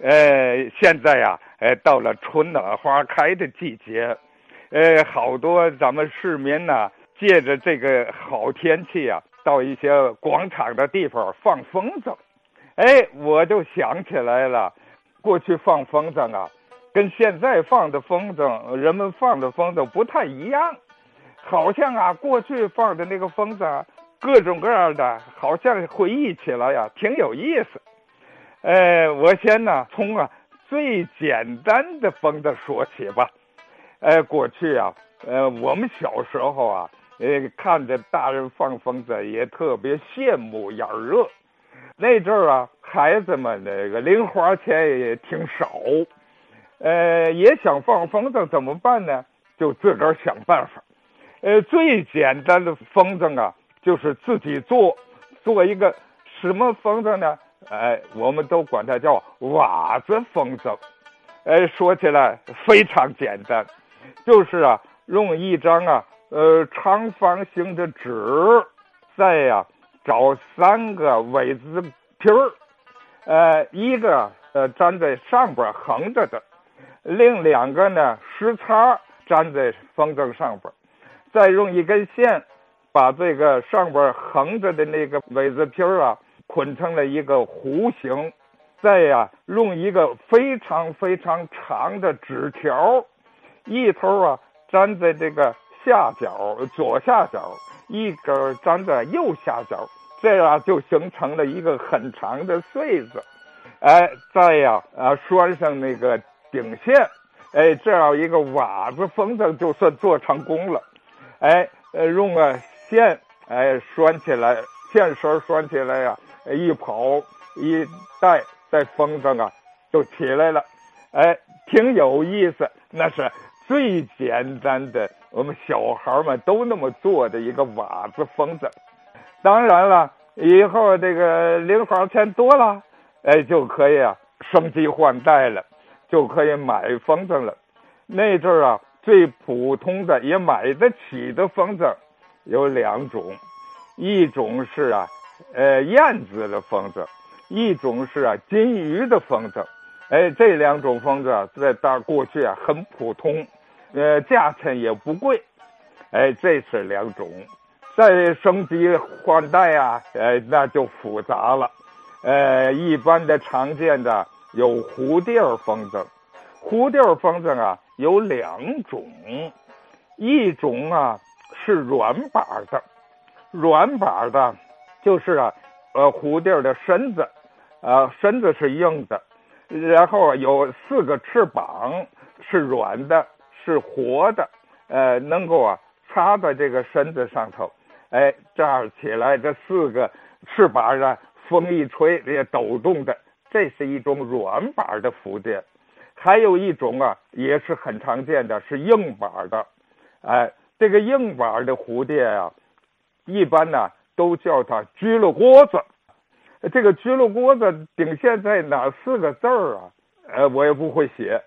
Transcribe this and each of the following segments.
呃，现在呀，呃，到了春暖花开的季节，呃，好多咱们市民呢，借着这个好天气啊，到一些广场的地方放风筝。哎，我就想起来了，过去放风筝啊，跟现在放的风筝，人们放的风筝不太一样，好像啊，过去放的那个风筝，各种各样的，好像回忆起来呀，挺有意思。呃，我先呢从啊最简单的风筝说起吧。呃，过去啊，呃，我们小时候啊，呃，看着大人放风筝也特别羡慕眼热。那阵儿啊，孩子们那个零花钱也挺少，呃，也想放风筝，怎么办呢？就自个儿想办法。呃，最简单的风筝啊，就是自己做，做一个什么风筝呢？哎，我们都管它叫瓦子风筝。哎，说起来非常简单，就是啊，用一张啊，呃，长方形的纸，再呀，找三个苇子皮儿，呃，一个呃粘在上边横着的，另两个呢时差粘在风筝上边，再用一根线把这个上边横着的那个苇子皮儿啊。捆成了一个弧形，再呀，用一个非常非常长的纸条，一头啊粘在这个下角左下角，一根粘在右下角，这样就形成了一个很长的穗子。哎，再呀啊拴上那个顶线，哎，这样一个瓦子风筝就算做成功了。哎，呃，用个线哎拴起来，线绳拴起来呀。一跑一带带风筝啊，就起来了，哎，挺有意思。那是最简单的，我们小孩们都那么做的一个瓦子风筝。当然了，以后这个零花钱多了，哎，就可以啊升级换代了，就可以买风筝了。那阵儿啊，最普通的也买得起的风筝有两种，一种是啊。呃，燕子的风筝，一种是啊金鱼的风筝，哎，这两种风筝在大过去啊很普通，呃，价钱也不贵，哎，这是两种。再升级换代啊，哎，那就复杂了。呃，一般的常见的有蝴蝶风筝，蝴蝶风筝啊有两种，一种啊是软板的，软板的。就是啊，呃，蝴蝶的身子，啊，身子是硬的，然后有四个翅膀是软的，是活的，呃，能够啊插在这个身子上头，哎，这样起来，这四个翅膀啊，风一吹也抖动的，这是一种软板的蝴蝶。还有一种啊，也是很常见的，是硬板的，哎，这个硬板的蝴蝶啊，一般呢。都叫它居了锅子，这个居了锅子顶现在哪四个字儿啊？呃，我也不会写。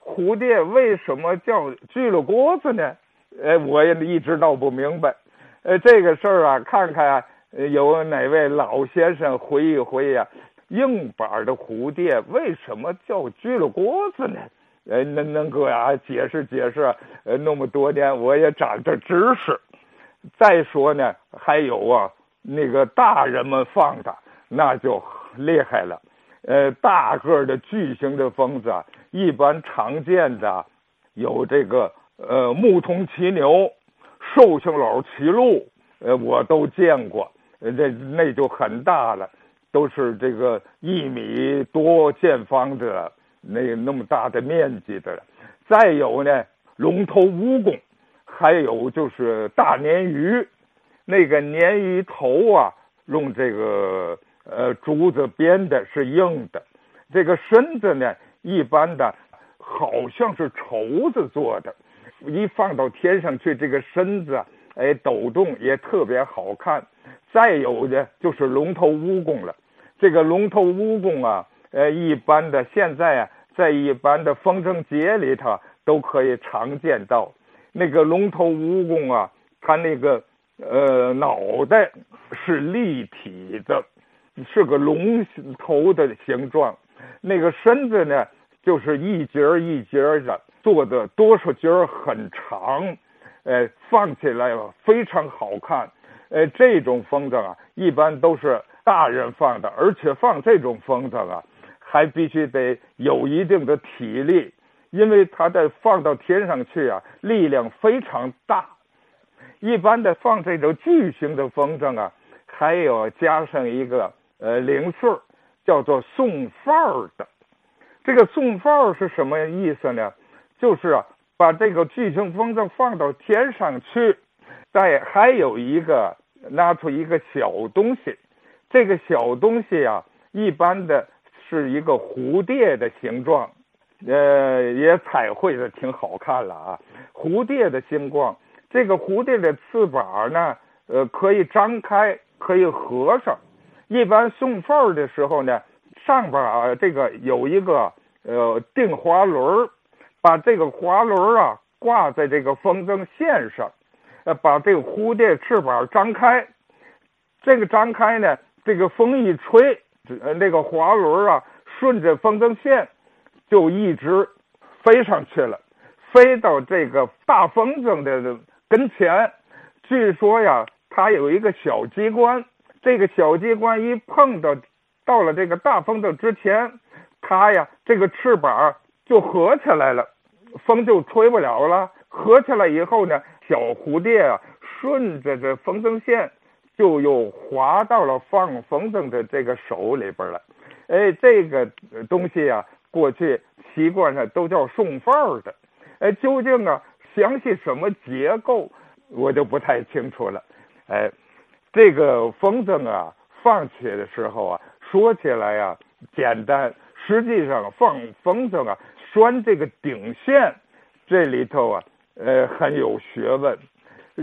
蝴蝶为什么叫居了锅子呢？呃，我也一直闹不明白。呃，这个事儿啊，看看有哪位老先生回忆回忆啊，硬板的蝴蝶为什么叫居了锅子呢？呃，能能给啊解释解释？呃，那么多年我也长着知识。再说呢，还有啊，那个大人们放的那就厉害了。呃，大个的巨型的风筝，一般常见的有这个呃牧童骑牛、寿星老骑鹿，呃，我都见过。呃，那就很大了，都是这个一米多见方的那那么大的面积的了。再有呢，龙头蜈蚣。还有就是大鲶鱼，那个鲶鱼头啊，用这个呃竹子编的，是硬的。这个身子呢，一般的，好像是绸子做的。一放到天上去，这个身子哎抖动也特别好看。再有的就是龙头蜈蚣了。这个龙头蜈蚣啊，呃，一般的现在啊，在一般的风筝节里头都可以常见到。那个龙头蜈蚣啊，它那个呃脑袋是立体的，是个龙头的形状，那个身子呢，就是一节一节的做的，多少节很长，呃，放起来非常好看。呃，这种风筝啊，一般都是大人放的，而且放这种风筝啊，还必须得有一定的体力，因为它在放到天上去啊，力量非常大。一般的放这种巨型的风筝啊，还有加上一个呃零碎儿叫做送范儿的。这个送范儿是什么意思呢？就是啊，把这个巨型风筝放到天上去。再还有一个拿出一个小东西，这个小东西啊，一般的是一个蝴蝶的形状，呃，也彩绘的挺好看了啊。蝴蝶的形状，这个蝴蝶的翅膀呢，呃，可以张开，可以合上。一般送份儿的时候呢，上边啊，这个有一个呃定滑轮把这个滑轮啊挂在这个风筝线上。呃，把这个蝴蝶翅膀张开，这个张开呢，这个风一吹，呃，那个滑轮啊，顺着风筝线就一直飞上去了，飞到这个大风筝的跟前。据说呀，它有一个小机关，这个小机关一碰到到了这个大风筝之前，它呀，这个翅膀就合起来了，风就吹不了了。合起来以后呢？小蝴蝶啊，顺着这风筝线，就又滑到了放风筝的这个手里边了。哎，这个东西啊，过去习惯上都叫送饭的。哎，究竟啊，详细什么结构，我就不太清楚了。哎，这个风筝啊，放起的时候啊，说起来呀简单，实际上放风筝啊，拴这个顶线，这里头啊。呃，很有学问，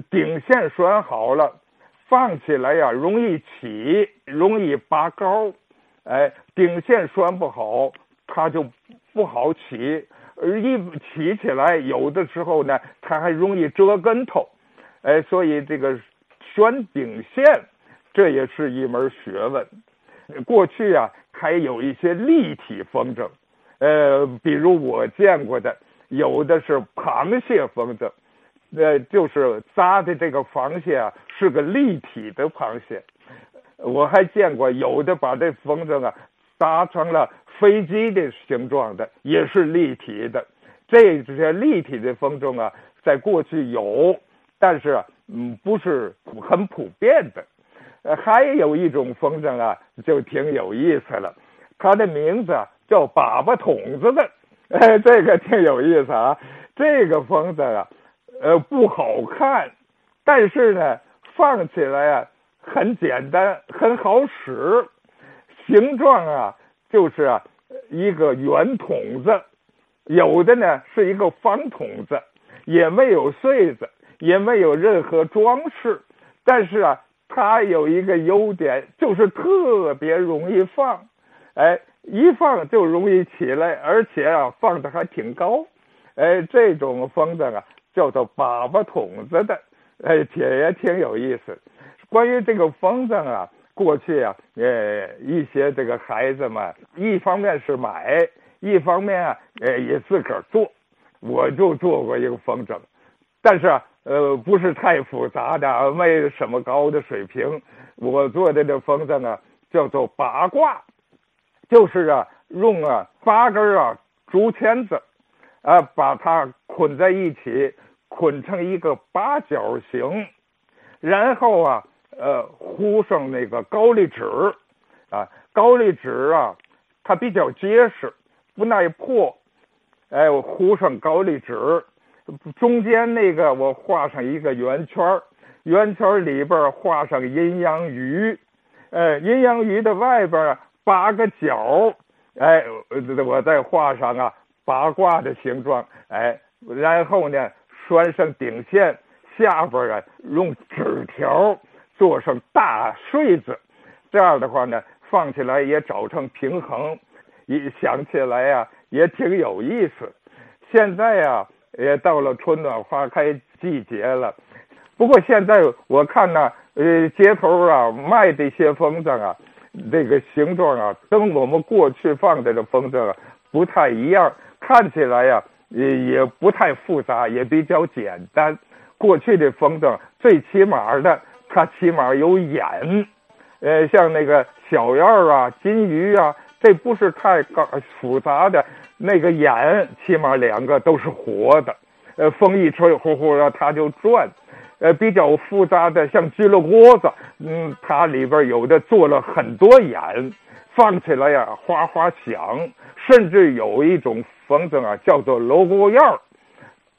顶线拴好了，放起来呀容易起，容易拔高。哎，顶线拴不好，它就不好起。而一起起来，有的时候呢，它还容易折跟头。哎，所以这个拴顶线，这也是一门学问。过去啊，还有一些立体风筝，呃，比如我见过的。有的是螃蟹风筝，呃，就是扎的这个螃蟹啊，是个立体的螃蟹。我还见过有的把这风筝啊扎成了飞机的形状的，也是立体的。这些立体的风筝啊，在过去有，但是嗯不是很普遍的。呃，还有一种风筝啊，就挺有意思了，它的名字叫粑粑筒子的。哎，这个挺有意思啊！这个风筝啊，呃，不好看，但是呢，放起来啊很简单，很好使。形状啊，就是啊一个圆筒子，有的呢是一个方筒子，也没有穗子，也没有任何装饰。但是啊，它有一个优点，就是特别容易放。哎。一放就容易起来，而且啊放的还挺高，哎，这种风筝啊叫做粑粑筒子的，哎，也也挺有意思。关于这个风筝啊，过去啊，呃，一些这个孩子们，一方面是买，一方面啊，呃，也自个儿做。我就做过一个风筝，但是啊，呃，不是太复杂的，没什么高的水平。我做的这风筝啊，叫做八卦。就是啊，用啊八根啊竹签子，啊把它捆在一起，捆成一个八角形，然后啊呃糊上那个高丽纸，啊高丽纸啊它比较结实，不耐破，哎我糊上高丽纸，中间那个我画上一个圆圈圆圈里边画上阴阳鱼，呃阴阳鱼的外边啊。八个角，哎，我再画上啊八卦的形状，哎，然后呢拴上顶线，下边啊用纸条做上大穗子，这样的话呢放起来也找成平衡，一想起来呀也挺有意思。现在呀也到了春暖花开季节了，不过现在我看呢，呃，街头啊卖这些风筝啊。这个形状啊，跟我们过去放的这风筝啊不太一样，看起来呀也也不太复杂，也比较简单。过去的风筝最起码的，它起码有眼，呃，像那个小燕儿啊、金鱼啊，这不是太高复杂的，那个眼起码两个都是活的，呃，风一吹呼呼的它就转。呃，比较复杂的像鸡了窝子，嗯，它里边有的做了很多眼，放起来呀哗哗响，甚至有一种风筝啊叫做锣鼓燕儿，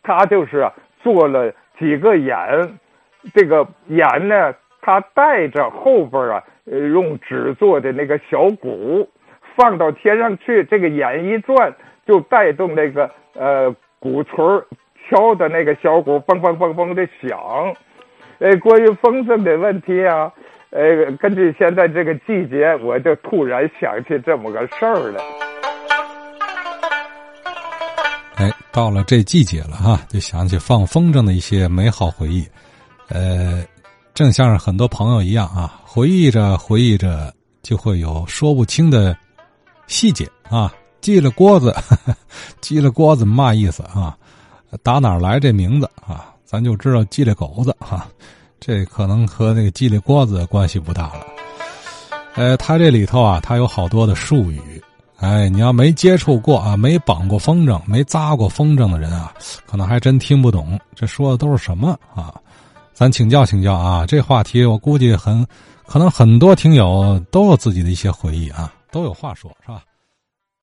它就是做了几个眼，这个眼呢，它带着后边啊，用纸做的那个小鼓，放到天上去，这个眼一转，就带动那个呃鼓槌。敲的那个小鼓，嘣嘣嘣嘣的响。呃，关于风筝的问题啊，呃，根据现在这个季节，我就突然想起这么个事儿来。哎，到了这季节了哈，就想起放风筝的一些美好回忆。呃，正像是很多朋友一样啊，回忆着回忆着，就会有说不清的细节啊。记了锅子，记了锅子嘛意思啊？打哪来这名字啊？咱就知道叽里狗子哈，这可能和那个叽里锅子关系不大了。呃，他这里头啊，他有好多的术语，哎，你要没接触过啊，没绑过风筝，没扎过风筝的人啊，可能还真听不懂这说的都是什么啊。咱请教请教啊，这话题我估计很可能很多听友都有自己的一些回忆啊，都有话说是吧？